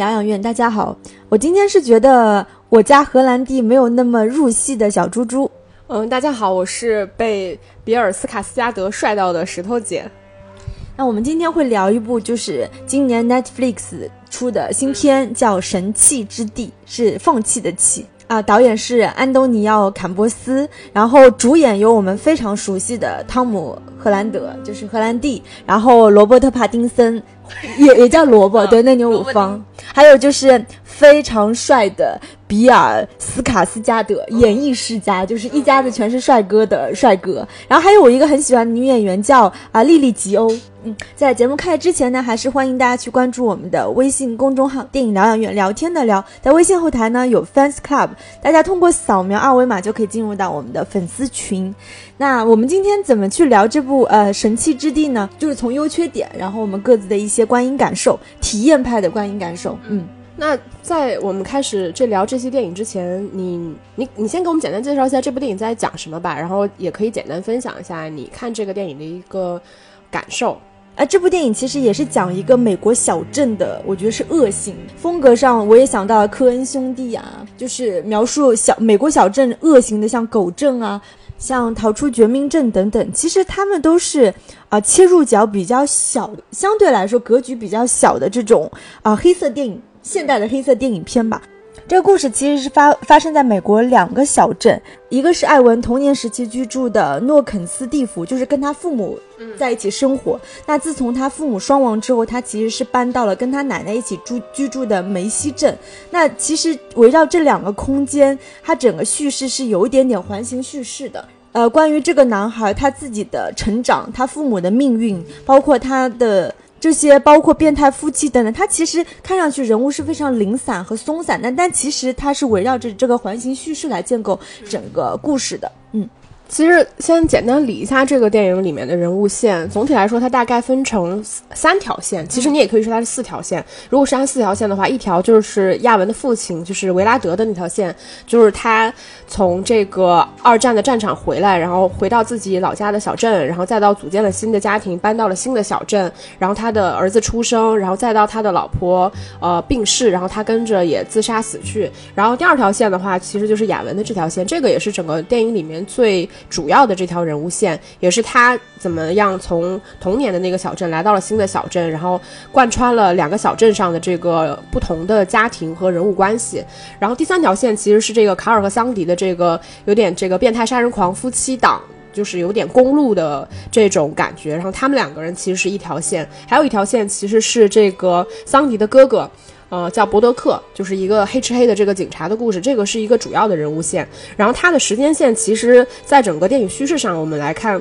疗养院。大家好，我今天是觉得我家荷兰弟没有那么入戏的小猪猪。嗯，大家好，我是被比尔斯卡斯加德帅到的石头姐。那我们今天会聊一部，就是今年 Netflix 出的新片，叫《神器之地》，是放弃的弃啊。导演是安东尼奥·坎波斯，然后主演有我们非常熟悉的汤姆·荷兰德，就是荷兰弟，然后罗伯特·帕丁森。也也叫萝卜，对，内牛五方，还有就是非常帅的比尔斯卡斯加德，演艺世家，就是一家子全是帅哥的帅哥。然后还有我一个很喜欢的女演员叫啊莉莉吉欧。嗯，在节目开始之前呢，还是欢迎大家去关注我们的微信公众号“电影疗养院”，聊天的聊，在微信后台呢有 fans club，大家通过扫描二维码就可以进入到我们的粉丝群。那我们今天怎么去聊这部呃神器之地呢？就是从优缺点，然后我们各自的一些观影感受，体验派的观影感受。嗯，那在我们开始这聊这些电影之前，你你你先给我们简单介绍一下这部电影在讲什么吧，然后也可以简单分享一下你看这个电影的一个感受。啊，这部电影其实也是讲一个美国小镇的，我觉得是恶性风格上，我也想到了科恩兄弟啊，就是描述小美国小镇恶行的，像狗镇啊，像逃出绝命镇等等，其实他们都是啊切入角比较小，相对来说格局比较小的这种啊黑色电影，现代的黑色电影片吧。这个故事其实是发发生在美国两个小镇，一个是艾文童年时期居住的诺肯斯蒂夫，就是跟他父母在一起生活。那自从他父母双亡之后，他其实是搬到了跟他奶奶一起住居住的梅西镇。那其实围绕这两个空间，它整个叙事是有一点点环形叙事的。呃，关于这个男孩他自己的成长，他父母的命运，包括他的。这些包括变态夫妻等等，它其实看上去人物是非常零散和松散的，但其实它是围绕着这个环形叙事来建构整个故事的，嗯。其实先简单理一下这个电影里面的人物线。总体来说，它大概分成三条线。其实你也可以说它是四条线。如果是按四条线的话，一条就是亚文的父亲，就是维拉德的那条线，就是他从这个二战的战场回来，然后回到自己老家的小镇，然后再到组建了新的家庭，搬到了新的小镇，然后他的儿子出生，然后再到他的老婆呃病逝，然后他跟着也自杀死去。然后第二条线的话，其实就是亚文的这条线，这个也是整个电影里面最。主要的这条人物线，也是他怎么样从童年的那个小镇来到了新的小镇，然后贯穿了两个小镇上的这个不同的家庭和人物关系。然后第三条线其实是这个卡尔和桑迪的这个有点这个变态杀人狂夫妻档，就是有点公路的这种感觉。然后他们两个人其实是一条线，还有一条线其实是这个桑迪的哥哥。呃，叫伯德克，就是一个黑吃黑的这个警察的故事，这个是一个主要的人物线。然后它的时间线，其实在整个电影叙事上，我们来看，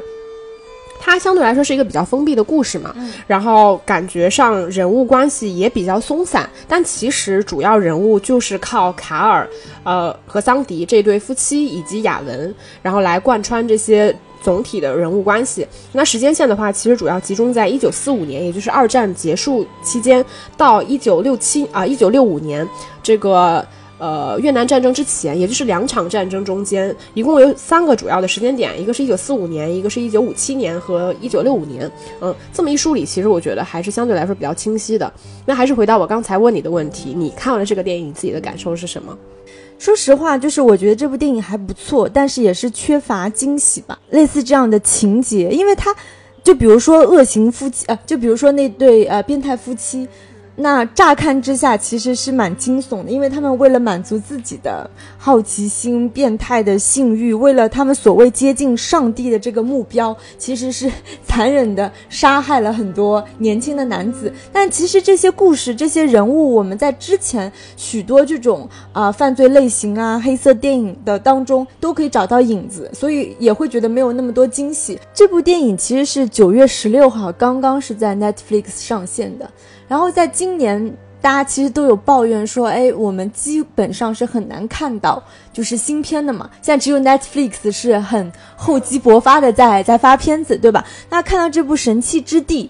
它相对来说是一个比较封闭的故事嘛。然后感觉上人物关系也比较松散，但其实主要人物就是靠卡尔，呃和桑迪这对夫妻以及雅文，然后来贯穿这些。总体的人物关系，那时间线的话，其实主要集中在一九四五年，也就是二战结束期间到一九六七啊一九六五年这个呃越南战争之前，也就是两场战争中间，一共有三个主要的时间点，一个是一九四五年，一个是一九五七年和一九六五年。嗯，这么一梳理，其实我觉得还是相对来说比较清晰的。那还是回到我刚才问你的问题，你看完了这个电影，你自己的感受是什么？说实话，就是我觉得这部电影还不错，但是也是缺乏惊喜吧。类似这样的情节，因为它，就比如说恶行夫妻啊，就比如说那对呃变态夫妻。那乍看之下其实是蛮惊悚的，因为他们为了满足自己的好奇心、变态的性欲，为了他们所谓接近上帝的这个目标，其实是残忍的杀害了很多年轻的男子。但其实这些故事、这些人物，我们在之前许多这种啊犯罪类型啊、黑色电影的当中都可以找到影子，所以也会觉得没有那么多惊喜。这部电影其实是九月十六号刚刚是在 Netflix 上线的。然后在今年，大家其实都有抱怨说，哎，我们基本上是很难看到就是新片的嘛。现在只有 Netflix 是很厚积薄发的在在发片子，对吧？那看到这部《神器之地》，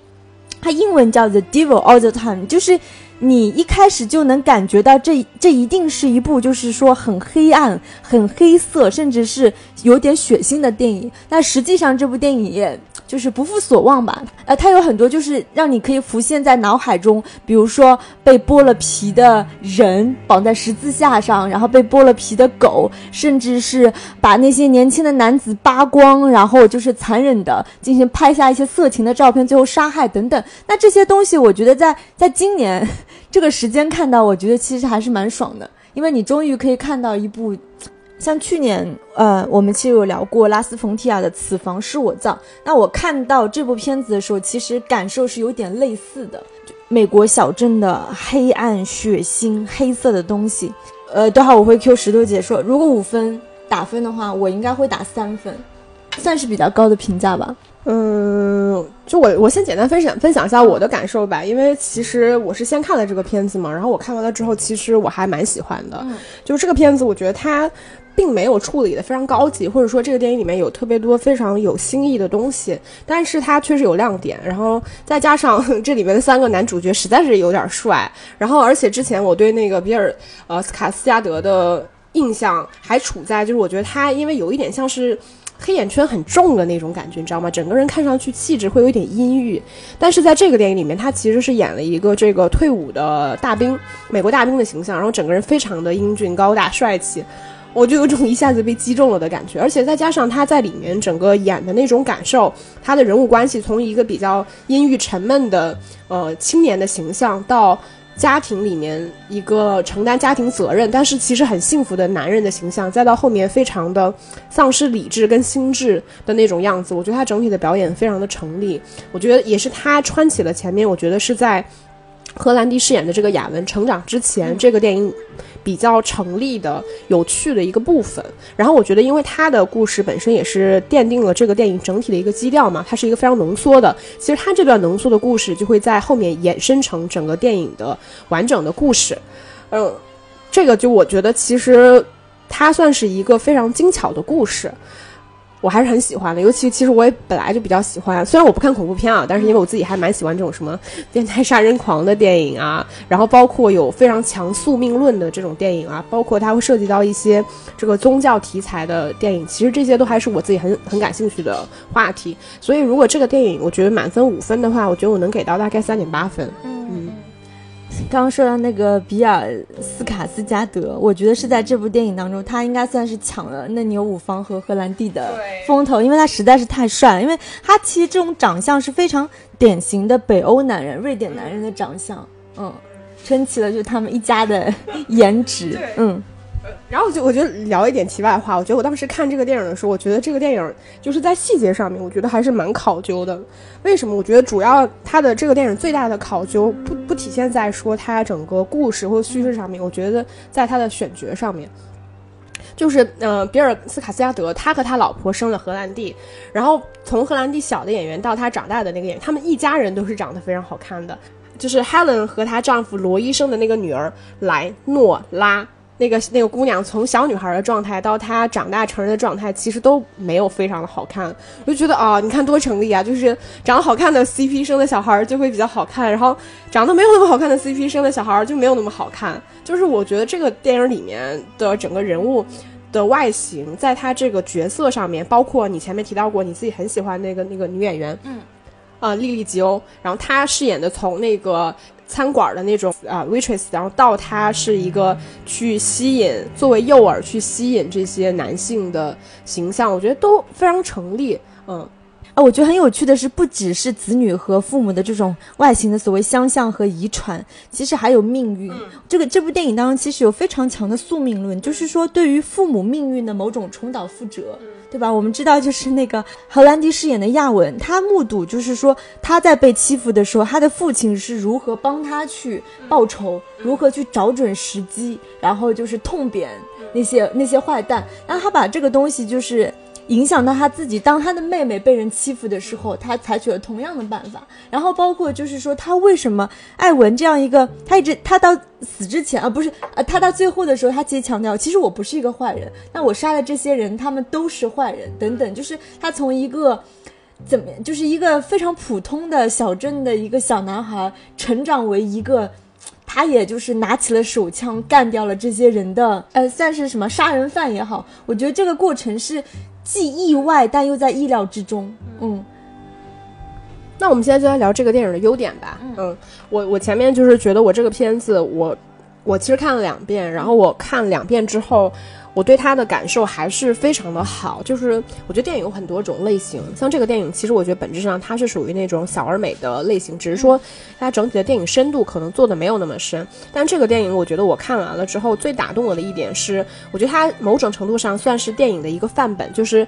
它英文叫 The Devil All the Time，就是你一开始就能感觉到这这一定是一部就是说很黑暗、很黑色，甚至是有点血腥的电影。那实际上这部电影也。就是不负所望吧。呃，它有很多就是让你可以浮现在脑海中，比如说被剥了皮的人绑在十字架上，然后被剥了皮的狗，甚至是把那些年轻的男子扒光，然后就是残忍的进行拍下一些色情的照片，最后杀害等等。那这些东西，我觉得在在今年这个时间看到，我觉得其实还是蛮爽的，因为你终于可以看到一部。像去年，呃，我们其实有聊过拉斯冯提亚的《此房是我造》。那我看到这部片子的时候，其实感受是有点类似的，美国小镇的黑暗、血腥、黑色的东西。呃，等会儿我会 Q 石头姐说，如果五分打分的话，我应该会打三分，算是比较高的评价吧。嗯，就我我先简单分享分享一下我的感受吧，因为其实我是先看了这个片子嘛，然后我看完了之后，其实我还蛮喜欢的。就是这个片子，我觉得它。并没有处理的非常高级，或者说这个电影里面有特别多非常有新意的东西，但是它确实有亮点。然后再加上 这里面的三个男主角实在是有点帅，然后而且之前我对那个比尔呃斯卡斯加德的印象还处在就是我觉得他因为有一点像是黑眼圈很重的那种感觉，你知道吗？整个人看上去气质会有一点阴郁。但是在这个电影里面，他其实是演了一个这个退伍的大兵，美国大兵的形象，然后整个人非常的英俊高大帅气。我就有种一下子被击中了的感觉，而且再加上他在里面整个演的那种感受，他的人物关系从一个比较阴郁沉闷的呃青年的形象，到家庭里面一个承担家庭责任但是其实很幸福的男人的形象，再到后面非常的丧失理智跟心智的那种样子，我觉得他整体的表演非常的成立。我觉得也是他穿起了前面，我觉得是在荷兰弟饰演的这个雅文成长之前，这个电影。比较成立的、有趣的一个部分。然后我觉得，因为他的故事本身也是奠定了这个电影整体的一个基调嘛，它是一个非常浓缩的。其实他这段浓缩的故事就会在后面衍生成整个电影的完整的故事。嗯，这个就我觉得其实它算是一个非常精巧的故事。我还是很喜欢的，尤其其实我也本来就比较喜欢，虽然我不看恐怖片啊，但是因为我自己还蛮喜欢这种什么变态杀人狂的电影啊，然后包括有非常强宿命论的这种电影啊，包括它会涉及到一些这个宗教题材的电影，其实这些都还是我自己很很感兴趣的话题。所以如果这个电影我觉得满分五分的话，我觉得我能给到大概三点八分。嗯。刚刚说到那个比尔斯卡斯加德，我觉得是在这部电影当中，他应该算是抢了那牛五方和荷兰弟的风头，因为他实在是太帅了。因为他其实这种长相是非常典型的北欧男人、瑞典男人的长相，嗯，撑起了就他们一家的 颜值，嗯。然后就我觉得聊一点题外话，我觉得我当时看这个电影的时候，我觉得这个电影就是在细节上面，我觉得还是蛮考究的。为什么？我觉得主要它的这个电影最大的考究不不体现在说它整个故事或叙事上面，我觉得在它的选角上面，就是呃，比尔斯卡斯加德他和他老婆生了荷兰弟，然后从荷兰弟小的演员到他长大的那个演员，他们一家人都是长得非常好看的，就是 Helen 和她丈夫罗医生的那个女儿莱诺拉。那个那个姑娘从小女孩的状态到她长大成人的状态，其实都没有非常的好看。我就觉得啊，你看多成立啊！就是长得好看的 CP 生的小孩就会比较好看，然后长得没有那么好看的 CP 生的小孩就没有那么好看。就是我觉得这个电影里面的整个人物的外形，在他这个角色上面，包括你前面提到过你自己很喜欢那个那个女演员，嗯，啊，莉莉吉欧，然后她饰演的从那个。餐馆的那种啊，waitress，然后到他是一个去吸引作为诱饵去吸引这些男性的形象，我觉得都非常成立，嗯。啊，我觉得很有趣的是，不只是子女和父母的这种外形的所谓相像和遗传，其实还有命运。这个这部电影当中其实有非常强的宿命论，就是说对于父母命运的某种重蹈覆辙，对吧？我们知道，就是那个荷兰弟饰演的亚文，他目睹就是说他在被欺负的时候，他的父亲是如何帮他去报仇，如何去找准时机，然后就是痛扁那些那些坏蛋。那他把这个东西就是。影响到他自己，当他的妹妹被人欺负的时候，他采取了同样的办法。然后包括就是说，他为什么艾文这样一个，他一直他到死之前啊，不是啊，他到最后的时候，他其实强调，其实我不是一个坏人，那我杀的这些人，他们都是坏人等等。就是他从一个怎么，就是一个非常普通的小镇的一个小男孩，成长为一个，他也就是拿起了手枪干掉了这些人的，呃，算是什么杀人犯也好。我觉得这个过程是。既意外，但又在意料之中。嗯，那我们现在就来聊这个电影的优点吧。嗯，我我前面就是觉得我这个片子，我我其实看了两遍，然后我看两遍之后。我对它的感受还是非常的好，就是我觉得电影有很多种类型，像这个电影，其实我觉得本质上它是属于那种小而美的类型，只是说它整体的电影深度可能做的没有那么深。但这个电影，我觉得我看完了之后，最打动我的一点是，我觉得它某种程度上算是电影的一个范本，就是。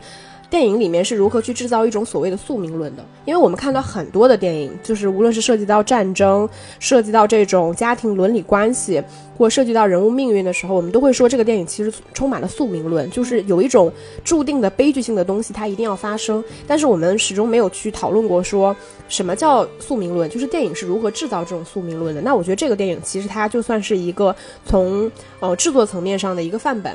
电影里面是如何去制造一种所谓的宿命论的？因为我们看到很多的电影，就是无论是涉及到战争，涉及到这种家庭伦理关系，或涉及到人物命运的时候，我们都会说这个电影其实充满了宿命论，就是有一种注定的悲剧性的东西，它一定要发生。但是我们始终没有去讨论过说什么叫宿命论，就是电影是如何制造这种宿命论的。那我觉得这个电影其实它就算是一个从呃制作层面上的一个范本。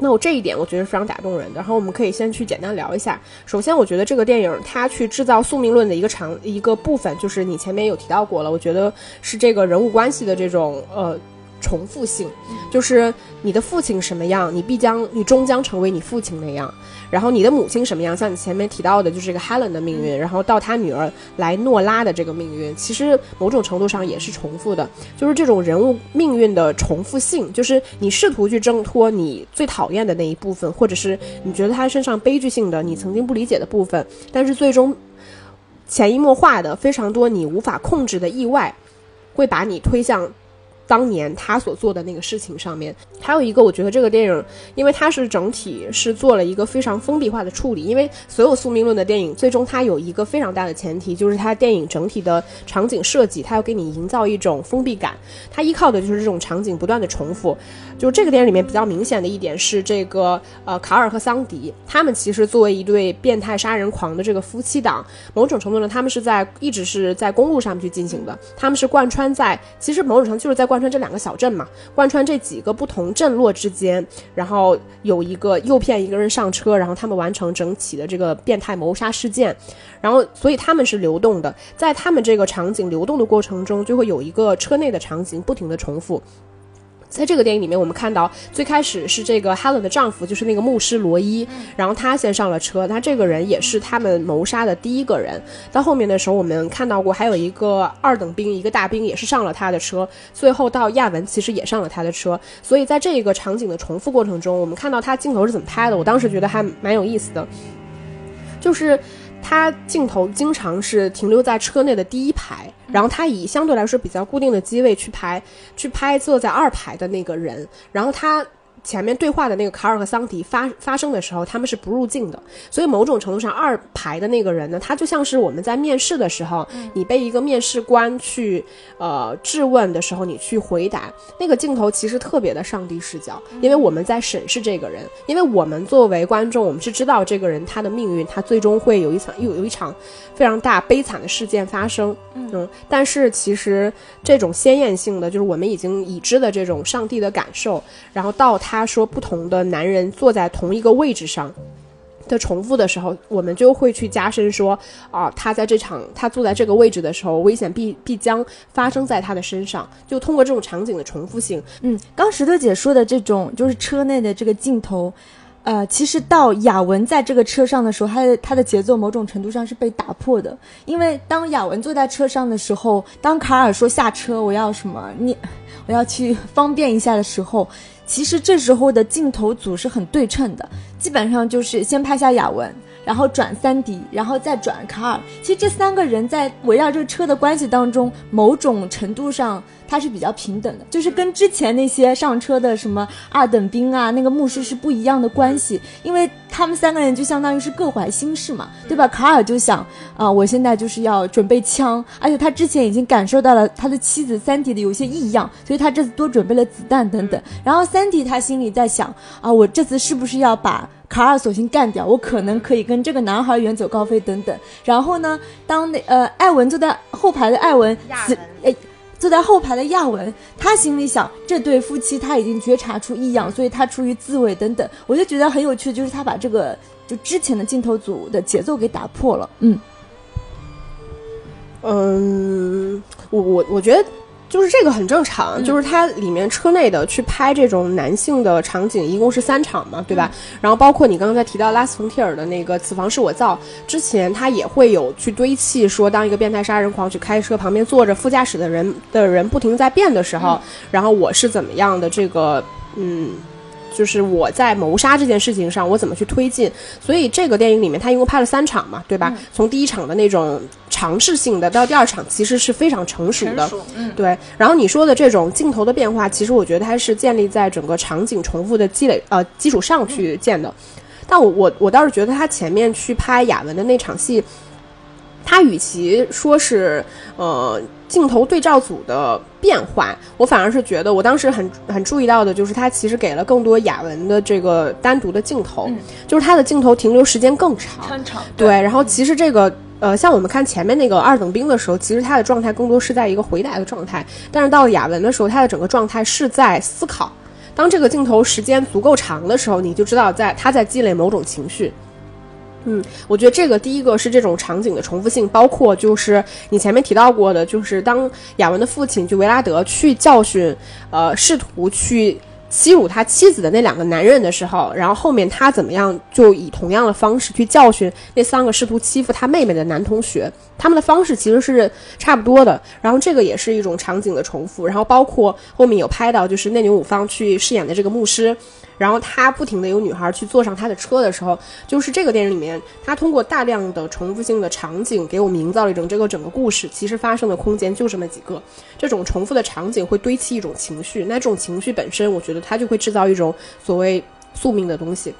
那我这一点我觉得是非常打动人的。然后我们可以先去简单聊一下。首先，我觉得这个电影它去制造宿命论的一个长一个部分，就是你前面有提到过了。我觉得是这个人物关系的这种呃。重复性，就是你的父亲什么样，你必将你终将成为你父亲那样。然后你的母亲什么样，像你前面提到的，就是这个 Helen 的命运，然后到他女儿莱诺拉的这个命运，其实某种程度上也是重复的。就是这种人物命运的重复性，就是你试图去挣脱你最讨厌的那一部分，或者是你觉得他身上悲剧性的、你曾经不理解的部分，但是最终潜移默化的非常多你无法控制的意外，会把你推向。当年他所做的那个事情上面，还有一个，我觉得这个电影，因为它是整体是做了一个非常封闭化的处理。因为所有宿命论的电影，最终它有一个非常大的前提，就是它电影整体的场景设计，它要给你营造一种封闭感。它依靠的就是这种场景不断的重复。就这个电影里面比较明显的一点是，这个呃卡尔和桑迪，他们其实作为一对变态杀人狂的这个夫妻档，某种程度呢，他们是在一直是在公路上面去进行的，他们是贯穿在，其实某种程度就是在贯。穿这两个小镇嘛，贯穿这几个不同镇落之间，然后有一个诱骗一个人上车，然后他们完成整体的这个变态谋杀事件，然后所以他们是流动的，在他们这个场景流动的过程中，就会有一个车内的场景不停的重复。在这个电影里面，我们看到最开始是这个 Helen 的丈夫，就是那个牧师罗伊，然后他先上了车，他这个人也是他们谋杀的第一个人。到后面的时候，我们看到过还有一个二等兵，一个大兵也是上了他的车。最后到亚文其实也上了他的车。所以在这个场景的重复过程中，我们看到他镜头是怎么拍的，我当时觉得还蛮有意思的，就是。他镜头经常是停留在车内的第一排，然后他以相对来说比较固定的机位去拍，去拍坐在二排的那个人，然后他。前面对话的那个卡尔和桑迪发发生的时候，他们是不入镜的，所以某种程度上，二排的那个人呢，他就像是我们在面试的时候，你被一个面试官去呃质问的时候，你去回答。那个镜头，其实特别的上帝视角，因为我们在审视这个人，因为我们作为观众，我们是知道这个人他的命运，他最终会有一场有有一场非常大悲惨的事件发生，嗯，但是其实这种鲜艳性的，就是我们已经已知的这种上帝的感受，然后到他。他说：“不同的男人坐在同一个位置上的重复的时候，我们就会去加深说啊，他在这场他坐在这个位置的时候，危险必必将发生在他的身上。就通过这种场景的重复性，嗯，刚石头姐说的这种就是车内的这个镜头，呃，其实到雅文在这个车上的时候，他的他的节奏某种程度上是被打破的，因为当雅文坐在车上的时候，当卡尔说下车，我要什么你，我要去方便一下的时候。”其实这时候的镜头组是很对称的，基本上就是先拍下雅文，然后转三迪，然后再转卡尔。其实这三个人在围绕这个车的关系当中，某种程度上。他是比较平等的，就是跟之前那些上车的什么二等兵啊，那个牧师是不一样的关系，因为他们三个人就相当于是各怀心事嘛，对吧？卡尔就想啊，我现在就是要准备枪，而且他之前已经感受到了他的妻子三迪的有些异样，所以他这次多准备了子弹等等。然后三迪他心里在想啊，我这次是不是要把卡尔索性干掉？我可能可以跟这个男孩远走高飞等等。然后呢，当那呃艾文坐在后排的艾文死哎。坐在后排的亚文，他心里想，这对夫妻他已经觉察出异样，所以他出于自卫等等，我就觉得很有趣，就是他把这个就之前的镜头组的节奏给打破了。嗯，嗯，我我我觉得就是这个很正常，就是它里面车内的去拍这种男性的场景，一共是三场嘛，对吧？然后包括你刚才提到拉斯冯提尔的那个“此房是我造”，之前他也会有去堆砌说，当一个变态杀人狂去开车，旁边坐着副驾驶的人的人不停在变的时候，然后我是怎么样的这个嗯。就是我在谋杀这件事情上，我怎么去推进？所以这个电影里面，他一共拍了三场嘛，对吧？从第一场的那种尝试性的，到第二场其实是非常成熟的，嗯，对。然后你说的这种镜头的变化，其实我觉得它是建立在整个场景重复的积累呃基础上去建的。但我我我倒是觉得他前面去拍雅文的那场戏，他与其说是呃。镜头对照组的变化，我反而是觉得，我当时很很注意到的，就是他其实给了更多雅文的这个单独的镜头，就是他的镜头停留时间更长。长对，然后其实这个呃，像我们看前面那个二等兵的时候，其实他的状态更多是在一个回答的状态，但是到了雅文的时候，他的整个状态是在思考。当这个镜头时间足够长的时候，你就知道在他在积累某种情绪。嗯，我觉得这个第一个是这种场景的重复性，包括就是你前面提到过的，就是当雅文的父亲就维拉德去教训，呃，试图去欺辱他妻子的那两个男人的时候，然后后面他怎么样就以同样的方式去教训那三个试图欺负他妹妹的男同学，他们的方式其实是差不多的。然后这个也是一种场景的重复，然后包括后面有拍到就是内牛五方去饰演的这个牧师。然后他不停的有女孩去坐上他的车的时候，就是这个电影里面，他通过大量的重复性的场景给我营造了一种这个整个故事其实发生的空间就这么几个，这种重复的场景会堆砌一种情绪，那这种情绪本身，我觉得它就会制造一种所谓宿命的东西。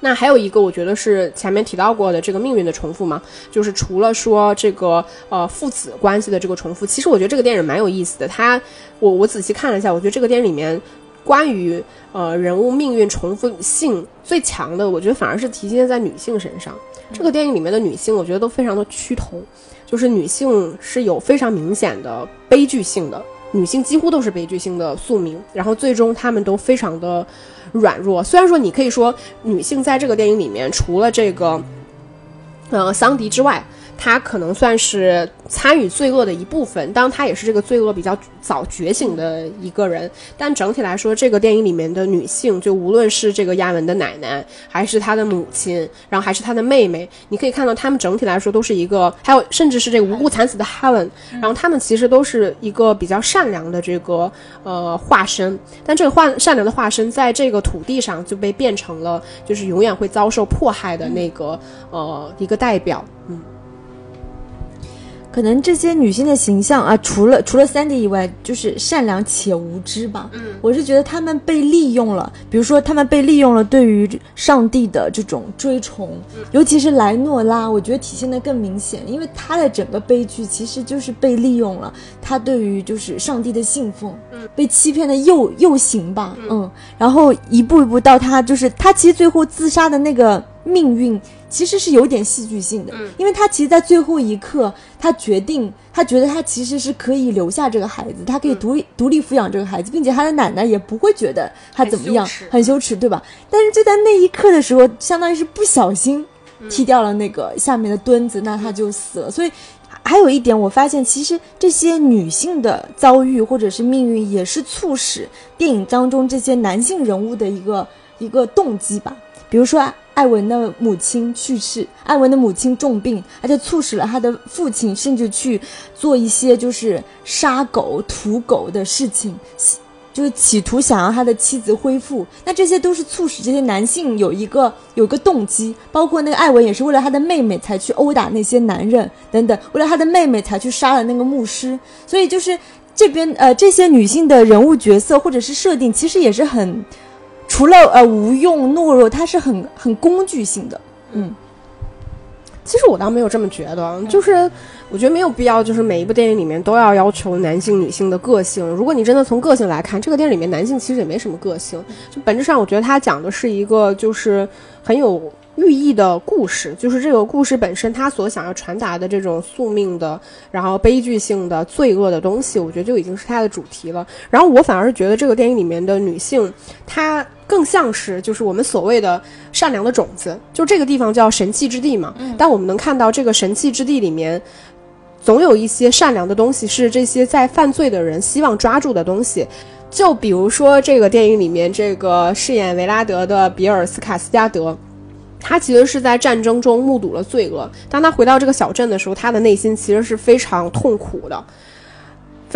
那还有一个，我觉得是前面提到过的这个命运的重复嘛，就是除了说这个呃父子关系的这个重复，其实我觉得这个电影蛮有意思的。它我我仔细看了一下，我觉得这个电影里面。关于呃人物命运重复性最强的，我觉得反而是体现在女性身上。这个电影里面的女性，我觉得都非常的趋同，就是女性是有非常明显的悲剧性的，女性几乎都是悲剧性的宿命。然后最终她们都非常的软弱。虽然说你可以说女性在这个电影里面，除了这个呃桑迪之外。他可能算是参与罪恶的一部分，当然他也是这个罪恶比较早觉醒的一个人。但整体来说，这个电影里面的女性，就无论是这个亚文的奶奶，还是她的母亲，然后还是她的妹妹，你可以看到她们整体来说都是一个，还有甚至是这个无辜惨死的 Helen，然后他们其实都是一个比较善良的这个呃化身。但这个化善良的化身，在这个土地上就被变成了，就是永远会遭受迫害的那个呃一个代表，嗯。可能这些女性的形象啊，除了除了 Sandy 以外，就是善良且无知吧。嗯，我是觉得她们被利用了，比如说她们被利用了对于上帝的这种追崇，尤其是莱诺拉，我觉得体现的更明显，因为她的整个悲剧其实就是被利用了，她对于就是上帝的信奉，被欺骗的又又行吧，嗯，然后一步一步到她就是她其实最后自杀的那个命运。其实是有点戏剧性的，因为他其实，在最后一刻，他决定，他觉得他其实是可以留下这个孩子，他可以独立独立抚养这个孩子，并且他的奶奶也不会觉得他怎么样，很羞耻，对吧？但是就在那一刻的时候，相当于是不小心踢掉了那个下面的墩子，那他就死了。所以还有一点，我发现其实这些女性的遭遇或者是命运，也是促使电影当中这些男性人物的一个一个动机吧。比如说。艾文的母亲去世，艾文的母亲重病，而且促使了他的父亲甚至去做一些就是杀狗、屠狗的事情，就是企图想要他的妻子恢复。那这些都是促使这些男性有一个有一个动机，包括那个艾文也是为了他的妹妹才去殴打那些男人等等，为了他的妹妹才去杀了那个牧师。所以就是这边呃这些女性的人物角色或者是设定，其实也是很。除了呃无用懦弱，它是很很工具性的。嗯，其实我倒没有这么觉得，就是我觉得没有必要，就是每一部电影里面都要要求男性女性的个性。如果你真的从个性来看，这个电影里面男性其实也没什么个性。就本质上，我觉得他讲的是一个就是很有。寓意的故事，就是这个故事本身，它所想要传达的这种宿命的，然后悲剧性的、罪恶的东西，我觉得就已经是它的主题了。然后我反而是觉得这个电影里面的女性，她更像是就是我们所谓的善良的种子，就这个地方叫神器之地嘛。但我们能看到这个神器之地里面。总有一些善良的东西是这些在犯罪的人希望抓住的东西。就比如说这个电影里面，这个饰演维拉德的比尔斯卡斯加德，他其实是在战争中目睹了罪恶。当他回到这个小镇的时候，他的内心其实是非常痛苦的。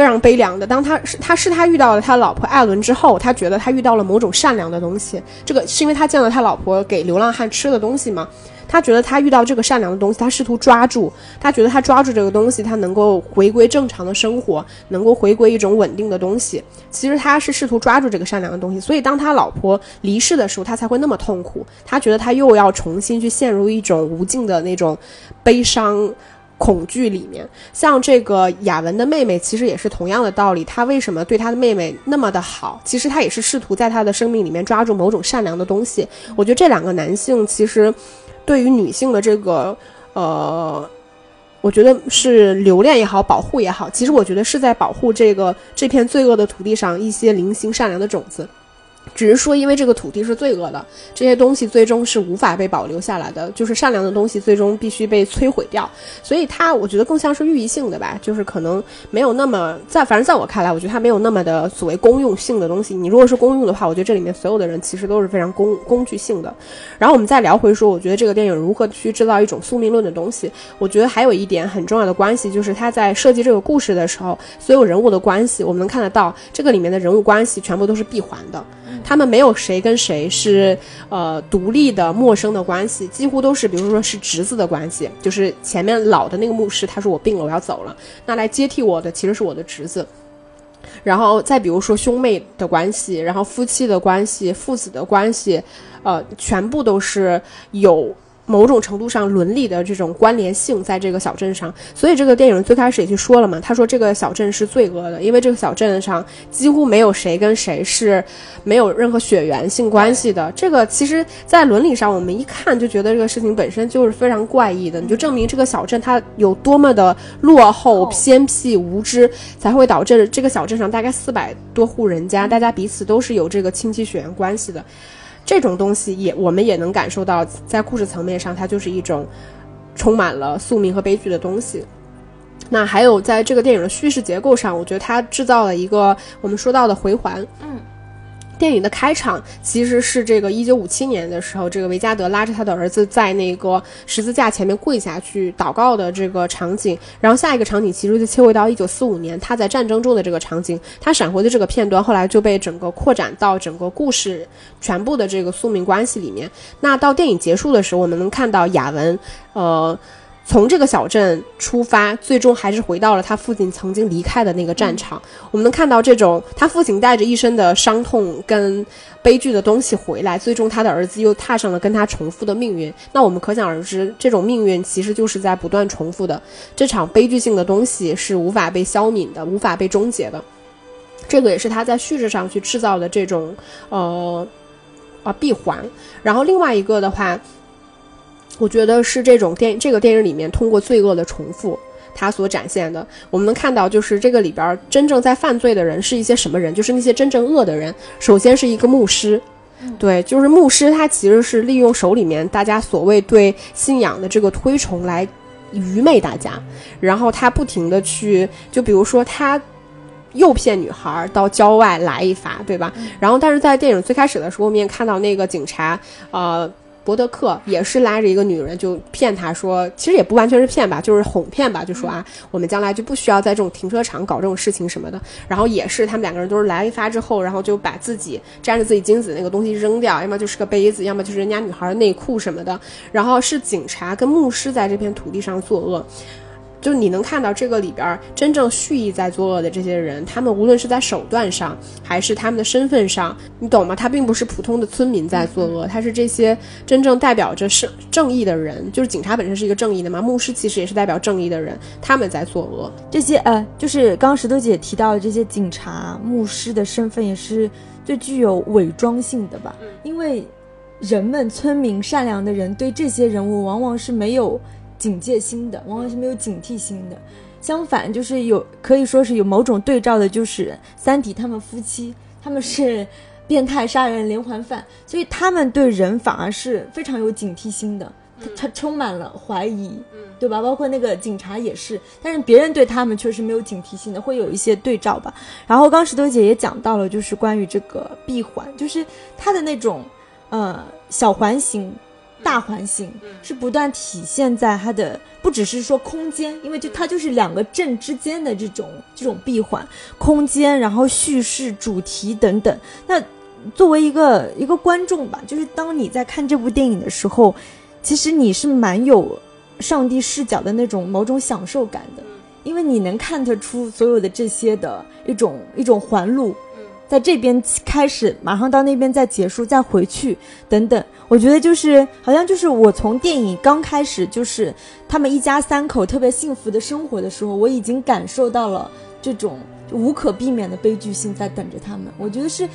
非常悲凉的。当他是他是他遇到了他老婆艾伦之后，他觉得他遇到了某种善良的东西。这个是因为他见了他老婆给流浪汉吃的东西吗？他觉得他遇到这个善良的东西，他试图抓住。他觉得他抓住这个东西，他能够回归正常的生活，能够回归一种稳定的东西。其实他是试图抓住这个善良的东西。所以当他老婆离世的时候，他才会那么痛苦。他觉得他又要重新去陷入一种无尽的那种悲伤。恐惧里面，像这个雅文的妹妹，其实也是同样的道理。他为什么对他的妹妹那么的好？其实他也是试图在他的生命里面抓住某种善良的东西。我觉得这两个男性其实对于女性的这个，呃，我觉得是留恋也好，保护也好，其实我觉得是在保护这个这片罪恶的土地上一些零星善良的种子。只是说，因为这个土地是罪恶的，这些东西最终是无法被保留下来的，就是善良的东西最终必须被摧毁掉。所以它，我觉得更像是寓意性的吧，就是可能没有那么在，反正在我看来，我觉得它没有那么的所谓公用性的东西。你如果是公用的话，我觉得这里面所有的人其实都是非常工工具性的。然后我们再聊回说，我觉得这个电影如何去制造一种宿命论的东西。我觉得还有一点很重要的关系，就是他在设计这个故事的时候，所有人物的关系，我们能看得到这个里面的人物关系全部都是闭环的。他们没有谁跟谁是呃独立的陌生的关系，几乎都是，比如说是侄子的关系，就是前面老的那个牧师，他说我病了，我要走了，那来接替我的其实是我的侄子。然后再比如说兄妹的关系，然后夫妻的关系，父子的关系，呃，全部都是有。某种程度上伦理的这种关联性，在这个小镇上，所以这个电影最开始也去说了嘛，他说这个小镇是罪恶的，因为这个小镇上几乎没有谁跟谁是没有任何血缘性关系的。这个其实，在伦理上，我们一看就觉得这个事情本身就是非常怪异的，你就证明这个小镇它有多么的落后、偏僻、无知，才会导致这个小镇上大概四百多户人家，大家彼此都是有这个亲戚血缘关系的。这种东西也，我们也能感受到，在故事层面上，它就是一种充满了宿命和悲剧的东西。那还有在这个电影的叙事结构上，我觉得它制造了一个我们说到的回环。嗯。电影的开场其实是这个一九五七年的时候，这个维加德拉着他的儿子在那个十字架前面跪下去祷告的这个场景。然后下一个场景其实就切回到一九四五年他在战争中的这个场景。他闪回的这个片段后来就被整个扩展到整个故事全部的这个宿命关系里面。那到电影结束的时候，我们能看到雅文，呃。从这个小镇出发，最终还是回到了他父亲曾经离开的那个战场。我们能看到这种他父亲带着一身的伤痛跟悲剧的东西回来，最终他的儿子又踏上了跟他重复的命运。那我们可想而知，这种命运其实就是在不断重复的。这场悲剧性的东西是无法被消泯的，无法被终结的。这个也是他在叙事上去制造的这种呃啊闭环。然后另外一个的话。我觉得是这种电这个电影里面通过罪恶的重复，它所展现的，我们能看到就是这个里边真正在犯罪的人是一些什么人，就是那些真正恶的人。首先是一个牧师，对，就是牧师，他其实是利用手里面大家所谓对信仰的这个推崇来愚昧大家，然后他不停的去，就比如说他诱骗女孩到郊外来一发，对吧？然后但是在电影最开始的时候，我们也看到那个警察，呃。伯德克也是拉着一个女人，就骗她说，其实也不完全是骗吧，就是哄骗吧，就说啊，我们将来就不需要在这种停车场搞这种事情什么的。然后也是他们两个人都是来一发之后，然后就把自己沾着自己精子那个东西扔掉，要么就是个杯子，要么就是人家女孩的内裤什么的。然后是警察跟牧师在这片土地上作恶。就你能看到这个里边真正蓄意在作恶的这些人，他们无论是在手段上，还是他们的身份上，你懂吗？他并不是普通的村民在作恶，他是这些真正代表着是正义的人。就是警察本身是一个正义的嘛，牧师其实也是代表正义的人，他们在作恶。这些呃，就是刚石头姐提到的这些警察、牧师的身份，也是最具有伪装性的吧？因为人们、村民、善良的人对这些人物往往是没有。警戒心的，往往是没有警惕心的。相反，就是有可以说是有某种对照的，就是三体他们夫妻，他们是变态杀人连环犯，所以他们对人反而是非常有警惕心的。他充满了怀疑，对吧？包括那个警察也是，但是别人对他们确实没有警惕心的，会有一些对照吧。然后刚石头姐也讲到了，就是关于这个闭环，就是它的那种呃小环形。大环形是不断体现在它的，不只是说空间，因为就它就是两个镇之间的这种这种闭环空间，然后叙事主题等等。那作为一个一个观众吧，就是当你在看这部电影的时候，其实你是蛮有上帝视角的那种某种享受感的，因为你能看得出所有的这些的一种一种环路。在这边开始，马上到那边再结束，再回去，等等。我觉得就是好像就是我从电影刚开始，就是他们一家三口特别幸福的生活的时候，我已经感受到了这种无可避免的悲剧性在等着他们。我觉得是，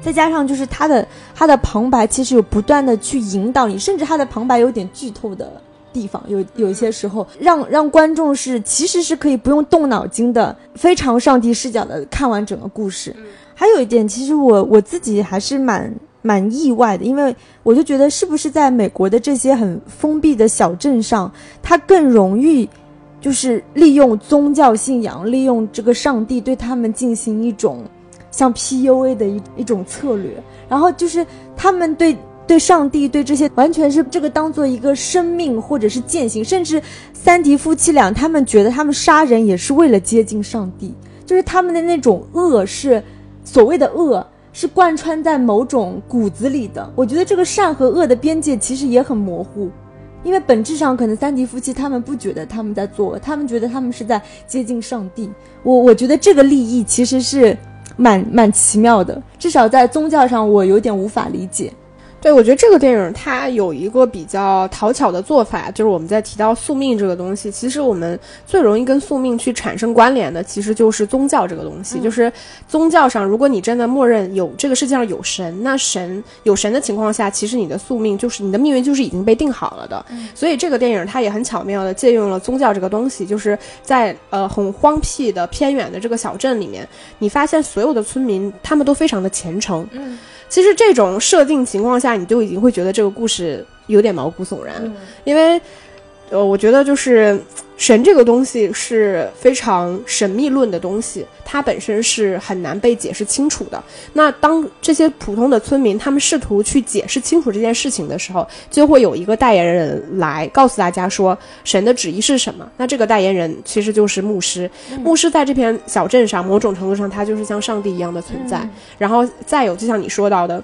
再加上就是他的他的旁白其实有不断的去引导你，甚至他的旁白有点剧透的地方，有有一些时候让让观众是其实是可以不用动脑筋的，非常上帝视角的看完整个故事。还有一点，其实我我自己还是蛮蛮意外的，因为我就觉得是不是在美国的这些很封闭的小镇上，他更容易就是利用宗教信仰，利用这个上帝对他们进行一种像 PUA 的一一种策略，然后就是他们对对上帝对这些完全是这个当做一个生命或者是践行，甚至三迪夫妻俩他们觉得他们杀人也是为了接近上帝，就是他们的那种恶是。所谓的恶是贯穿在某种骨子里的，我觉得这个善和恶的边界其实也很模糊，因为本质上可能三迪夫妻他们不觉得他们在作恶，他们觉得他们是在接近上帝。我我觉得这个利益其实是蛮蛮奇妙的，至少在宗教上我有点无法理解。对，我觉得这个电影它有一个比较讨巧的做法，就是我们在提到宿命这个东西，其实我们最容易跟宿命去产生关联的，其实就是宗教这个东西。就是宗教上，如果你真的默认有这个世界上有神，那神有神的情况下，其实你的宿命就是你的命运就是已经被定好了的。所以这个电影它也很巧妙的借用了宗教这个东西，就是在呃很荒僻的偏远的这个小镇里面，你发现所有的村民他们都非常的虔诚。嗯。其实这种设定情况下，你就已经会觉得这个故事有点毛骨悚然，因为，呃，我觉得就是神这个东西是非常神秘论的东西，它本身是很难被解释清楚的。那当这些普通的村民他们试图去解释清楚这件事情的时候，就会有一个代言人来告诉大家说神的旨意是什么。那这个代言人其实就是牧师，牧师在这片小镇上，某种程度上他就是像上帝一样的存在。然后再有，就像你说到的。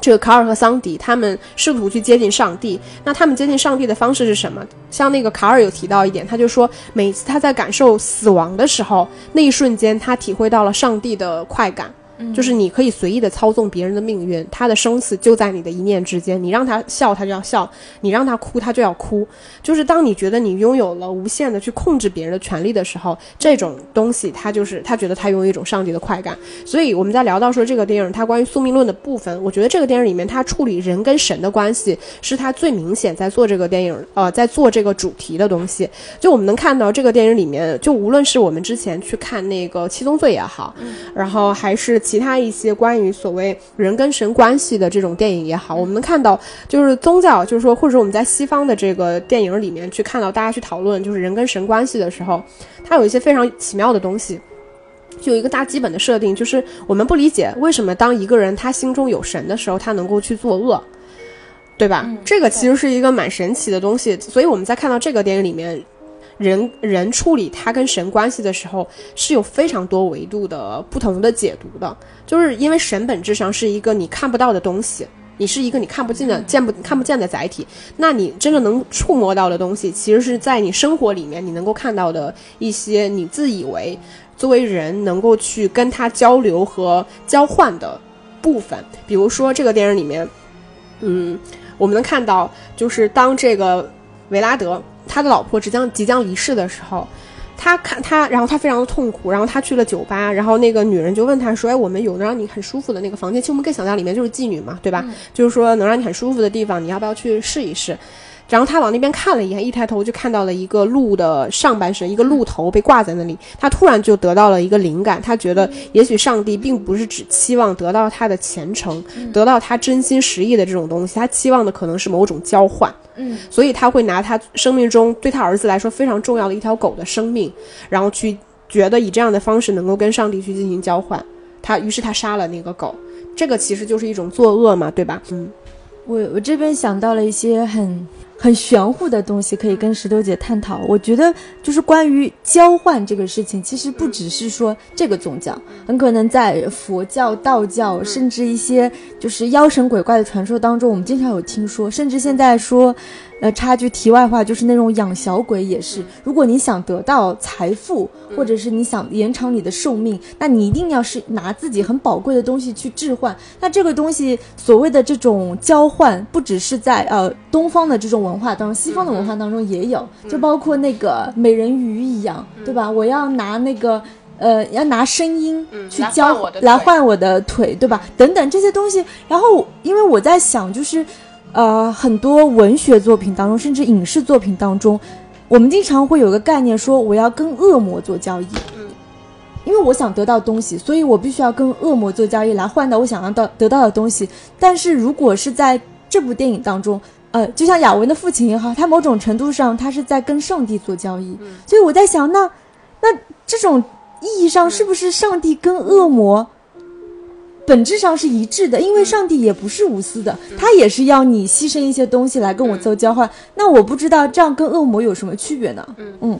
这个卡尔和桑迪他们试图去接近上帝，那他们接近上帝的方式是什么？像那个卡尔有提到一点，他就说每次他在感受死亡的时候，那一瞬间他体会到了上帝的快感。就是你可以随意的操纵别人的命运，他的生死就在你的一念之间。你让他笑，他就要笑；你让他哭，他就要哭。就是当你觉得你拥有了无限的去控制别人的权利的时候，这种东西他就是他觉得他拥有一种上帝的快感。所以我们在聊到说这个电影它关于宿命论的部分，我觉得这个电影里面它处理人跟神的关系是它最明显在做这个电影呃在做这个主题的东西。就我们能看到这个电影里面，就无论是我们之前去看那个七宗罪也好，然后还是。其他一些关于所谓人跟神关系的这种电影也好，我们能看到，就是宗教，就是说，或者我们在西方的这个电影里面去看到大家去讨论就是人跟神关系的时候，它有一些非常奇妙的东西，就有一个大基本的设定，就是我们不理解为什么当一个人他心中有神的时候，他能够去作恶，对吧？这个其实是一个蛮神奇的东西，所以我们在看到这个电影里面。人人处理他跟神关系的时候，是有非常多维度的不同的解读的。就是因为神本质上是一个你看不到的东西，你是一个你看不见的、见不看不见的载体。那你真正能触摸到的东西，其实是在你生活里面你能够看到的一些你自以为作为人能够去跟他交流和交换的部分。比如说这个电影里面，嗯，我们能看到，就是当这个维拉德。他的老婆即将即将离世的时候，他看他，然后他非常的痛苦，然后他去了酒吧，然后那个女人就问他说：“哎，我们有能让你很舒服的那个房间，其实我们更想象里面就是妓女嘛，对吧？就是说能让你很舒服的地方，你要不要去试一试？”然后他往那边看了一眼，一抬头就看到了一个鹿的上半身，一个鹿头被挂在那里。他突然就得到了一个灵感，他觉得也许上帝并不是只期望得到他的虔诚，得到他真心实意的这种东西，他期望的可能是某种交换。嗯，所以他会拿他生命中对他儿子来说非常重要的一条狗的生命，然后去觉得以这样的方式能够跟上帝去进行交换。他于是他杀了那个狗，这个其实就是一种作恶嘛，对吧？嗯。我我这边想到了一些很很玄乎的东西，可以跟石头姐探讨。我觉得就是关于交换这个事情，其实不只是说这个宗教，很可能在佛教、道教，甚至一些就是妖神鬼怪的传说当中，我们经常有听说，甚至现在说。呃，插句题外话，就是那种养小鬼也是。如果你想得到财富，或者是你想延长你的寿命，那你一定要是拿自己很宝贵的东西去置换。那这个东西所谓的这种交换，不只是在呃东方的这种文化当中，西方的文化当中也有，就包括那个美人鱼一样，对吧？我要拿那个呃，要拿声音去交来换我的腿，对吧？等等这些东西。然后，因为我在想，就是。呃，很多文学作品当中，甚至影视作品当中，我们经常会有个概念，说我要跟恶魔做交易。嗯，因为我想得到东西，所以我必须要跟恶魔做交易来换到我想要到得到的东西。但是如果是在这部电影当中，呃，就像雅文的父亲也好，他某种程度上他是在跟上帝做交易。所以我在想，那那这种意义上，是不是上帝跟恶魔？本质上是一致的，因为上帝也不是无私的，他也是要你牺牲一些东西来跟我做交换。那我不知道这样跟恶魔有什么区别呢？嗯，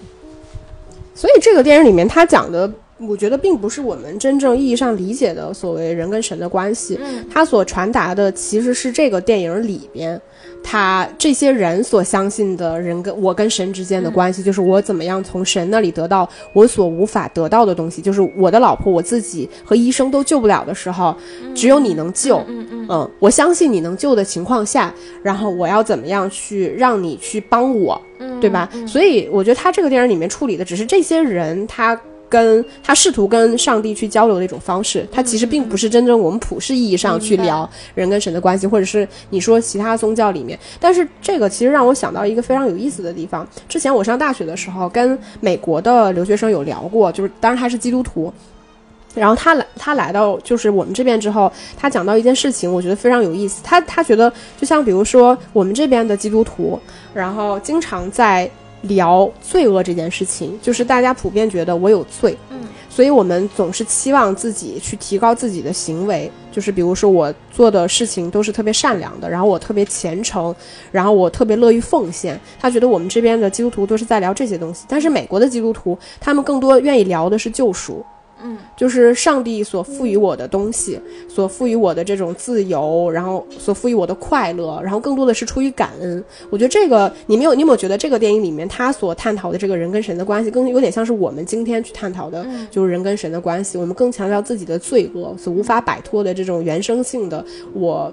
所以这个电影里面他讲的，我觉得并不是我们真正意义上理解的所谓人跟神的关系，他所传达的其实是这个电影里边。他这些人所相信的人跟我跟神之间的关系，就是我怎么样从神那里得到我所无法得到的东西，就是我的老婆、我自己和医生都救不了的时候，只有你能救。嗯嗯嗯，我相信你能救的情况下，然后我要怎么样去让你去帮我，对吧？所以我觉得他这个电影里面处理的只是这些人他。跟他试图跟上帝去交流的一种方式，他其实并不是真正我们普世意义上去聊人跟神的关系，或者是你说其他宗教里面。但是这个其实让我想到一个非常有意思的地方。之前我上大学的时候，跟美国的留学生有聊过，就是当然他是基督徒，然后他来他来到就是我们这边之后，他讲到一件事情，我觉得非常有意思。他他觉得就像比如说我们这边的基督徒，然后经常在。聊罪恶这件事情，就是大家普遍觉得我有罪，嗯，所以我们总是期望自己去提高自己的行为，就是比如说我做的事情都是特别善良的，然后我特别虔诚，然后我特别乐于奉献。他觉得我们这边的基督徒都是在聊这些东西，但是美国的基督徒他们更多愿意聊的是救赎。嗯，就是上帝所赋予我的东西，所赋予我的这种自由，然后所赋予我的快乐，然后更多的是出于感恩。我觉得这个，你没有，你有没有觉得这个电影里面他所探讨的这个人跟神的关系，更有点像是我们今天去探讨的，就是人跟神的关系。我们更强调自己的罪恶所无法摆脱的这种原生性的，我，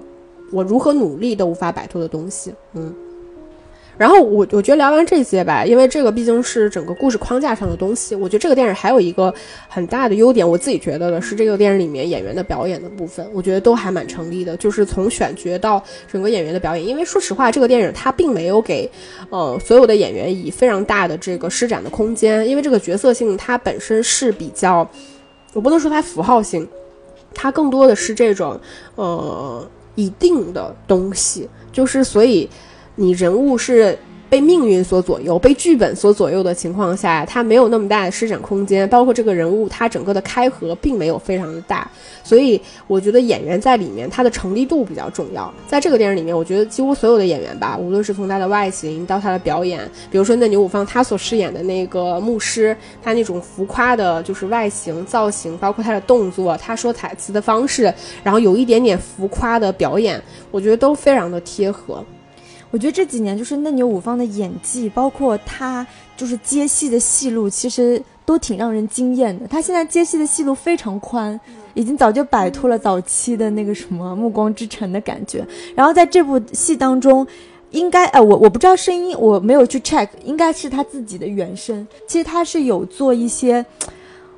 我如何努力都无法摆脱的东西。嗯。然后我我觉得聊完这些吧，因为这个毕竟是整个故事框架上的东西。我觉得这个电影还有一个很大的优点，我自己觉得的是这个电影里面演员的表演的部分，我觉得都还蛮成立的。就是从选角到整个演员的表演，因为说实话，这个电影它并没有给呃所有的演员以非常大的这个施展的空间，因为这个角色性它本身是比较，我不能说它符号性，它更多的是这种呃一定的东西，就是所以。你人物是。被命运所左右，被剧本所左右的情况下，他没有那么大的施展空间。包括这个人物，他整个的开合并没有非常的大，所以我觉得演员在里面他的成立度比较重要。在这个电影里面，我觉得几乎所有的演员吧，无论是从他的外形到他的表演，比如说那牛五方他所饰演的那个牧师，他那种浮夸的，就是外形造型，包括他的动作，他说台词的方式，然后有一点点浮夸的表演，我觉得都非常的贴合。我觉得这几年就是嫩牛五方的演技，包括他就是接戏的戏路，其实都挺让人惊艳的。他现在接戏的戏路非常宽，已经早就摆脱了早期的那个什么《暮光之城》的感觉。然后在这部戏当中，应该呃，我我不知道声音，我没有去 check，应该是他自己的原声。其实他是有做一些，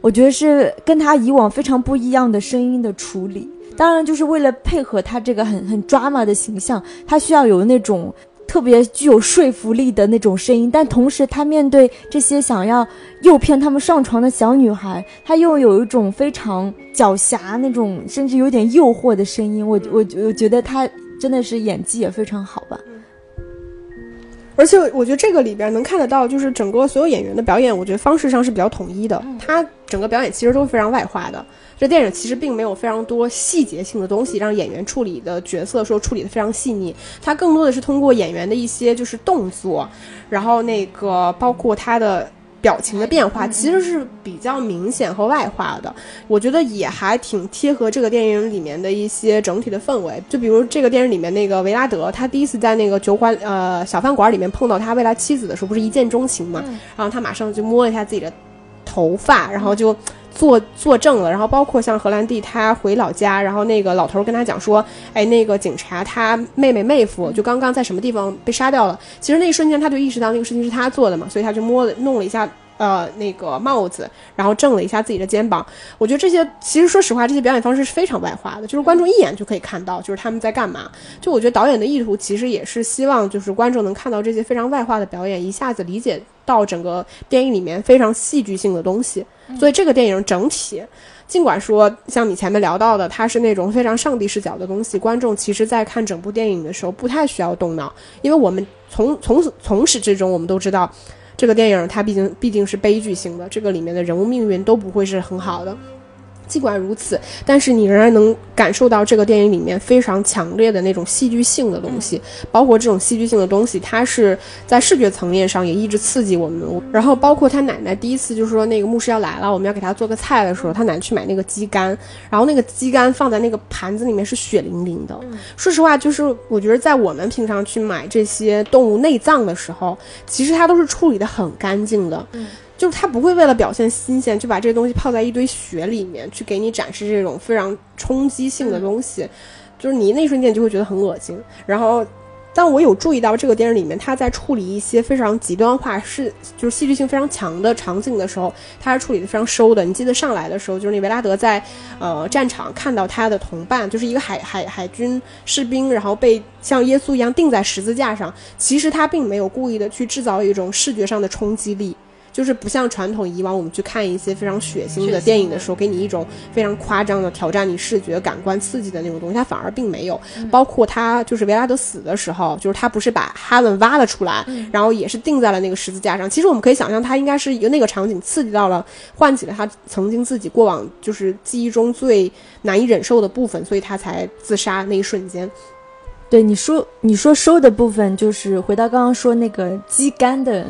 我觉得是跟他以往非常不一样的声音的处理。当然，就是为了配合他这个很很 drama 的形象，他需要有那种特别具有说服力的那种声音，但同时他面对这些想要诱骗他们上床的小女孩，他又有一种非常狡黠那种，甚至有点诱惑的声音。我我我觉得他真的是演技也非常好吧。而且我觉得这个里边能看得到，就是整个所有演员的表演，我觉得方式上是比较统一的。他整个表演其实都是非常外化的。这电影其实并没有非常多细节性的东西让演员处理的角色说处理的非常细腻。他更多的是通过演员的一些就是动作，然后那个包括他的。表情的变化其实是比较明显和外化的，我觉得也还挺贴合这个电影里面的一些整体的氛围。就比如这个电影里面那个维拉德，他第一次在那个酒馆呃小饭馆里面碰到他未来妻子的时候，不是一见钟情嘛？然后他马上就摸了一下自己的头发，然后就作作证了。然后包括像荷兰弟他回老家，然后那个老头跟他讲说，哎，那个警察他妹妹妹夫就刚刚在什么地方被杀掉了。其实那一瞬间他就意识到那个事情是他做的嘛，所以他就摸了弄了一下。呃，那个帽子，然后正了一下自己的肩膀。我觉得这些，其实说实话，这些表演方式是非常外化的，就是观众一眼就可以看到，就是他们在干嘛。就我觉得导演的意图其实也是希望，就是观众能看到这些非常外化的表演，一下子理解到整个电影里面非常戏剧性的东西。所以这个电影整体，尽管说像你前面聊到的，它是那种非常上帝视角的东西，观众其实在看整部电影的时候不太需要动脑，因为我们从从从始至终我们都知道。这个电影它毕竟毕竟是悲剧性的，这个里面的人物命运都不会是很好的。尽管如此，但是你仍然能感受到这个电影里面非常强烈的那种戏剧性的东西，包括这种戏剧性的东西，它是在视觉层面上也一直刺激我们。然后包括他奶奶第一次就是说那个牧师要来了，我们要给他做个菜的时候，他奶奶去买那个鸡肝，然后那个鸡肝放在那个盘子里面是血淋淋的。说实话，就是我觉得在我们平常去买这些动物内脏的时候，其实它都是处理的很干净的。就是他不会为了表现新鲜，就把这个东西泡在一堆雪里面，去给你展示这种非常冲击性的东西，就是你那一瞬间就会觉得很恶心。然后，但我有注意到这个电影里面，他在处理一些非常极端化、是就是戏剧性非常强的场景的时候，他是处理的非常收的。你记得上来的时候，就是那维拉德在呃战场看到他的同伴，就是一个海海海军士兵，然后被像耶稣一样钉在十字架上。其实他并没有故意的去制造一种视觉上的冲击力。就是不像传统以往我们去看一些非常血腥的电影的时候，给你一种非常夸张的挑战你视觉感官刺激的那种东西，它反而并没有。包括他就是维拉德死的时候，就是他不是把哈文挖了出来，然后也是钉在了那个十字架上。其实我们可以想象，他应该是一个那个场景刺激到了，唤起了他曾经自己过往就是记忆中最难以忍受的部分，所以他才自杀那一瞬间。对你说，你说收的部分就是回到刚刚说那个鸡肝的。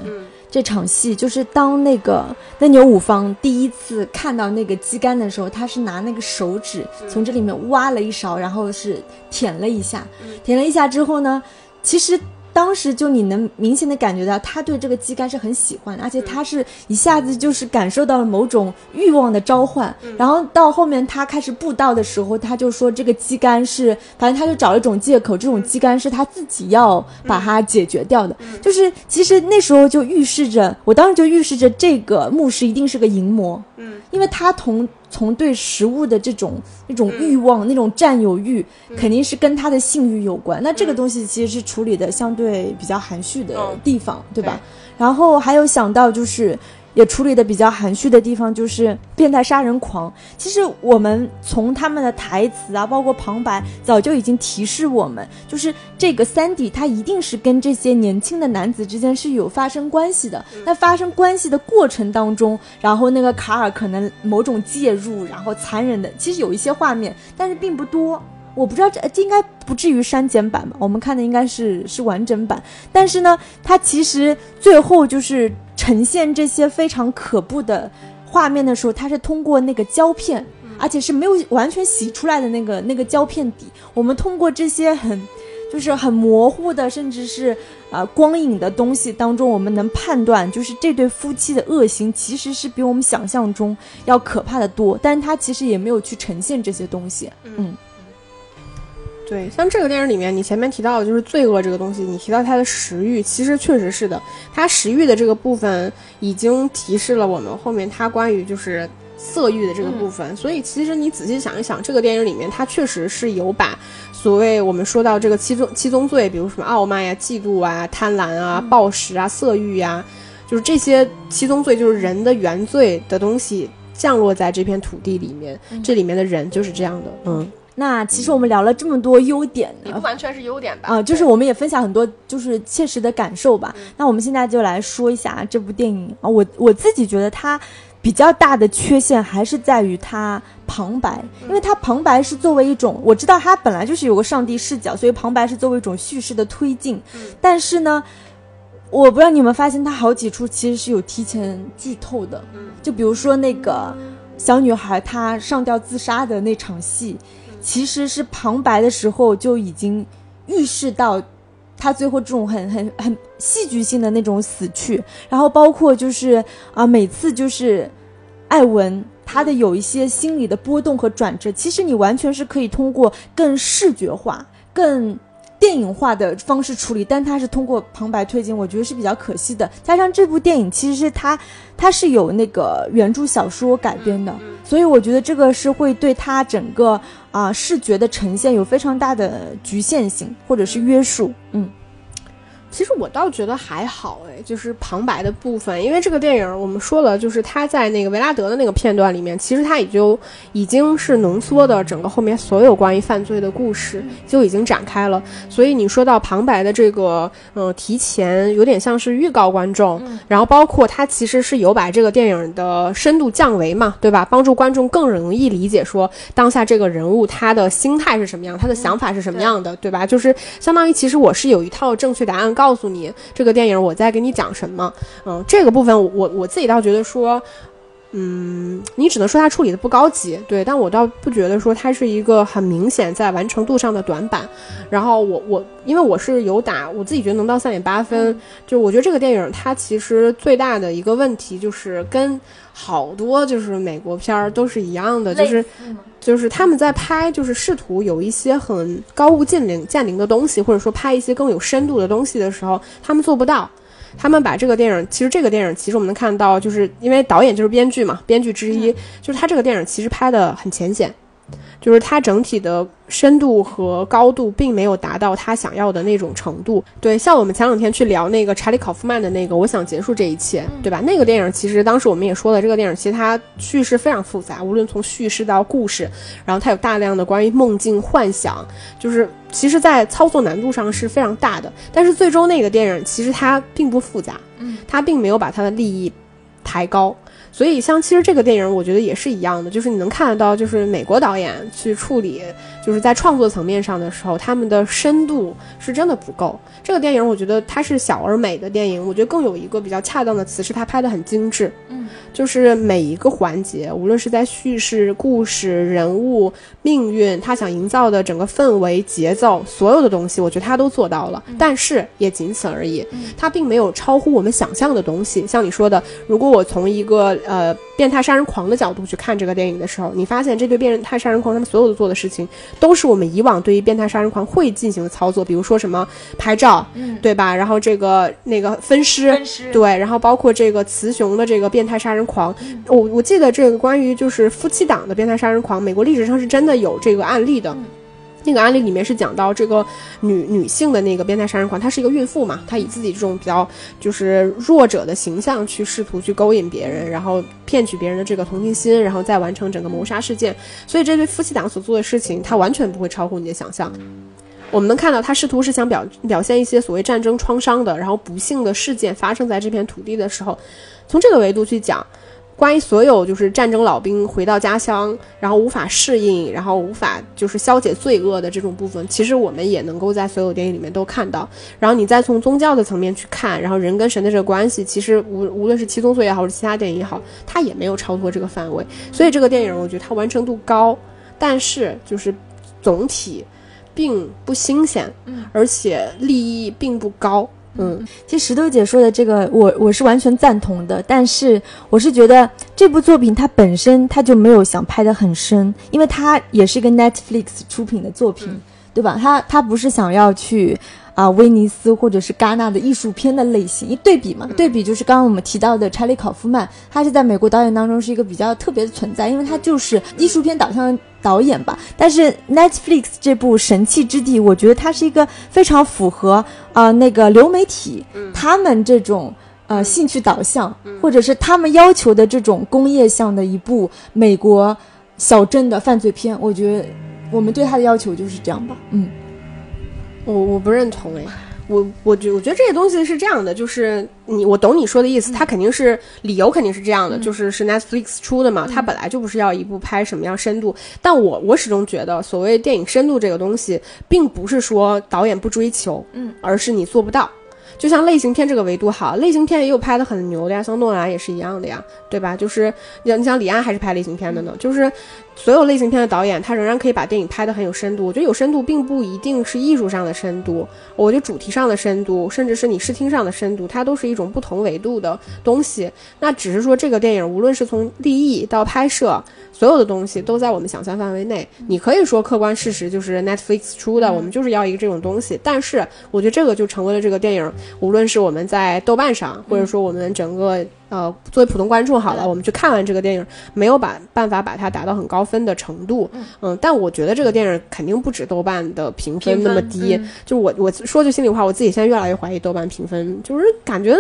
这场戏就是当那个那牛五方第一次看到那个鸡肝的时候，他是拿那个手指从这里面挖了一勺，然后是舔了一下，舔了一下之后呢，其实。当时就你能明显的感觉到他对这个鸡肝是很喜欢，而且他是一下子就是感受到了某种欲望的召唤。然后到后面他开始布道的时候，他就说这个鸡肝是，反正他就找了一种借口，这种鸡肝是他自己要把它解决掉的。就是其实那时候就预示着，我当时就预示着这个牧师一定是个淫魔，嗯，因为他同。从对食物的这种那种欲望、那种占有欲，肯定是跟他的性欲有关。那这个东西其实是处理的相对比较含蓄的地方，对吧？然后还有想到就是。也处理的比较含蓄的地方就是变态杀人狂。其实我们从他们的台词啊，包括旁白，早就已经提示我们，就是这个三弟他一定是跟这些年轻的男子之间是有发生关系的。那发生关系的过程当中，然后那个卡尔可能某种介入，然后残忍的，其实有一些画面，但是并不多。我不知道这这应该不至于删减版吧？我们看的应该是是完整版。但是呢，它其实最后就是。呈现这些非常可怖的画面的时候，它是通过那个胶片，而且是没有完全洗出来的那个那个胶片底。我们通过这些很，就是很模糊的，甚至是啊光影的东西当中，我们能判断，就是这对夫妻的恶行其实是比我们想象中要可怕的多。但是它其实也没有去呈现这些东西，嗯。对，像这个电影里面，你前面提到的就是罪恶这个东西，你提到他的食欲，其实确实是的，他食欲的这个部分已经提示了我们后面他关于就是色欲的这个部分。所以其实你仔细想一想，这个电影里面它确实是有把所谓我们说到这个七宗七宗罪，比如什么傲慢呀、嫉妒啊、贪婪啊、暴食啊、色欲呀，就是这些七宗罪，就是人的原罪的东西降落在这片土地里面，这里面的人就是这样的，嗯。那其实我们聊了这么多优点，也不完全是优点吧？啊，就是我们也分享很多就是切实的感受吧。那我们现在就来说一下这部电影啊，我我自己觉得它比较大的缺陷还是在于它旁白，因为它旁白是作为一种，我知道它本来就是有个上帝视角，所以旁白是作为一种叙事的推进。但是呢，我不知道你们发现它好几处其实是有提前剧透的，就比如说那个小女孩她上吊自杀的那场戏。其实是旁白的时候就已经预示到，他最后这种很很很戏剧性的那种死去，然后包括就是啊，每次就是艾文他的有一些心理的波动和转折，其实你完全是可以通过更视觉化、更。电影化的方式处理，但它是通过旁白推进，我觉得是比较可惜的。加上这部电影其实是它，它是有那个原著小说改编的，所以我觉得这个是会对它整个啊视觉的呈现有非常大的局限性或者是约束。嗯。其实我倒觉得还好哎，就是旁白的部分，因为这个电影我们说了，就是他在那个维拉德的那个片段里面，其实他也就已经是浓缩的整个后面所有关于犯罪的故事就已经展开了。所以你说到旁白的这个，嗯，提前有点像是预告观众，然后包括他其实是有把这个电影的深度降维嘛，对吧？帮助观众更容易理解说当下这个人物他的心态是什么样，他的想法是什么样的，对吧？就是相当于其实我是有一套正确答案。告诉你这个电影我在给你讲什么，嗯，这个部分我我自己倒觉得说，嗯，你只能说它处理的不高级，对，但我倒不觉得说它是一个很明显在完成度上的短板。然后我我因为我是有打，我自己觉得能到三点八分，就我觉得这个电影它其实最大的一个问题就是跟好多就是美国片儿都是一样的，就是。就是他们在拍，就是试图有一些很高屋建瓴、建瓴的东西，或者说拍一些更有深度的东西的时候，他们做不到。他们把这个电影，其实这个电影，其实我们能看到，就是因为导演就是编剧嘛，编剧之一，就是他这个电影其实拍的很浅显。就是它整体的深度和高度并没有达到他想要的那种程度。对，像我们前两天去聊那个查理·考夫曼的那个《我想结束这一切》，对吧？那个电影其实当时我们也说了，这个电影其实它叙事非常复杂，无论从叙事到故事，然后它有大量的关于梦境幻想，就是其实在操作难度上是非常大的。但是最终那个电影其实它并不复杂，嗯，它并没有把它的利益抬高。所以，像其实这个电影，我觉得也是一样的，就是你能看得到，就是美国导演去处理，就是在创作层面上的时候，他们的深度是真的不够。这个电影，我觉得它是小而美的电影，我觉得更有一个比较恰当的词，是它拍得很精致。就是每一个环节，无论是在叙事、故事、人物、命运，他想营造的整个氛围、节奏，所有的东西，我觉得他都做到了。但是也仅此而已，他并没有超乎我们想象的东西。像你说的，如果我从一个呃，变态杀人狂的角度去看这个电影的时候，你发现这对变态杀人狂他们所有的做的事情，都是我们以往对于变态杀人狂会进行的操作，比如说什么拍照，嗯，对吧？然后这个那个分尸，分尸，对，然后包括这个雌雄的这个变态杀人狂，我我记得这个关于就是夫妻档的变态杀人狂，美国历史上是真的有这个案例的。那个案例里面是讲到这个女女性的那个变态杀人狂，她是一个孕妇嘛，她以自己这种比较就是弱者的形象去试图去勾引别人，然后骗取别人的这个同情心，然后再完成整个谋杀事件。所以这对夫妻档所做的事情，他完全不会超乎你的想象。我们能看到他试图是想表表现一些所谓战争创伤的，然后不幸的事件发生在这片土地的时候，从这个维度去讲。关于所有就是战争老兵回到家乡，然后无法适应，然后无法就是消解罪恶的这种部分，其实我们也能够在所有电影里面都看到。然后你再从宗教的层面去看，然后人跟神的这个关系，其实无无论是七宗罪也好，或者其他电影也好，它也没有超脱这个范围。所以这个电影我觉得它完成度高，但是就是总体并不新鲜，而且利益并不高。嗯，其实石头姐说的这个，我我是完全赞同的。但是我是觉得这部作品它本身它就没有想拍的很深，因为它也是一个 Netflix 出品的作品，对吧？它它不是想要去啊威尼斯或者是戛纳的艺术片的类型。一对比嘛，对比就是刚刚我们提到的查理考夫曼，他是在美国导演当中是一个比较特别的存在，因为他就是艺术片导向导演吧。但是 Netflix 这部《神器之地》，我觉得它是一个非常符合啊、那个流媒体他们这种。呃，兴趣导向，或者是他们要求的这种工业向的一部美国小镇的犯罪片，我觉得我们对他的要求就是这样吧。嗯，我我不认同哎，我我觉我觉得这些东西是这样的，就是你我懂你说的意思，它肯定是理由肯定是这样的，就是是 Netflix 出的嘛，它本来就不是要一部拍什么样深度，但我我始终觉得所谓电影深度这个东西，并不是说导演不追求，嗯，而是你做不到。就像类型片这个维度好，类型片也有拍的很牛的呀，像诺兰也是一样的呀，对吧？就是你你像李安还是拍类型片的呢，就是所有类型片的导演，他仍然可以把电影拍得很有深度。我觉得有深度并不一定是艺术上的深度，我觉得主题上的深度，甚至是你视听上的深度，它都是一种不同维度的东西。那只是说这个电影无论是从立意到拍摄，所有的东西都在我们想象范围内。你可以说客观事实就是 Netflix 出的，我们就是要一个这种东西。但是我觉得这个就成为了这个电影，无论是我们在豆瓣上，或者说我们整个。呃，作为普通观众好了，我们去看完这个电影，没有把办法把它达到很高分的程度，嗯，但我觉得这个电影肯定不止豆瓣的评分那么低。就我我说句心里话，我自己现在越来越怀疑豆瓣评分，就是感觉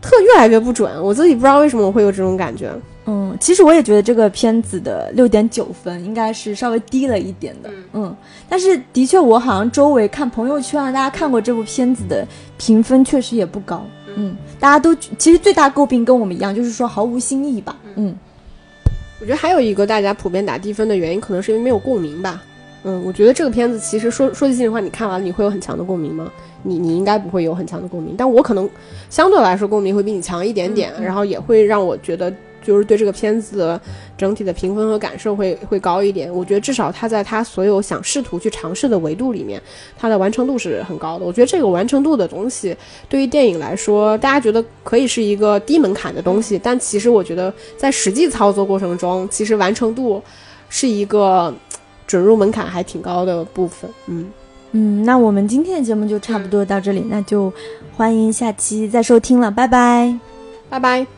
特越来越不准。我自己不知道为什么我会有这种感觉。嗯，其实我也觉得这个片子的六点九分应该是稍微低了一点的，嗯，但是的确我好像周围看朋友圈啊，大家看过这部片子的评分确实也不高。嗯，大家都其实最大诟病跟我们一样，就是说毫无新意吧。嗯，我觉得还有一个大家普遍打低分的原因，可能是因为没有共鸣吧。嗯，我觉得这个片子其实说说句心里话，你看完了你会有很强的共鸣吗？你你应该不会有很强的共鸣，但我可能相对来说共鸣会比你强一点点，然后也会让我觉得。就是对这个片子整体的评分和感受会会高一点。我觉得至少他在他所有想试图去尝试的维度里面，它的完成度是很高的。我觉得这个完成度的东西，对于电影来说，大家觉得可以是一个低门槛的东西，但其实我觉得在实际操作过程中，其实完成度是一个准入门槛还挺高的部分。嗯嗯，那我们今天的节目就差不多到这里，那就欢迎下期再收听了，拜拜，拜拜。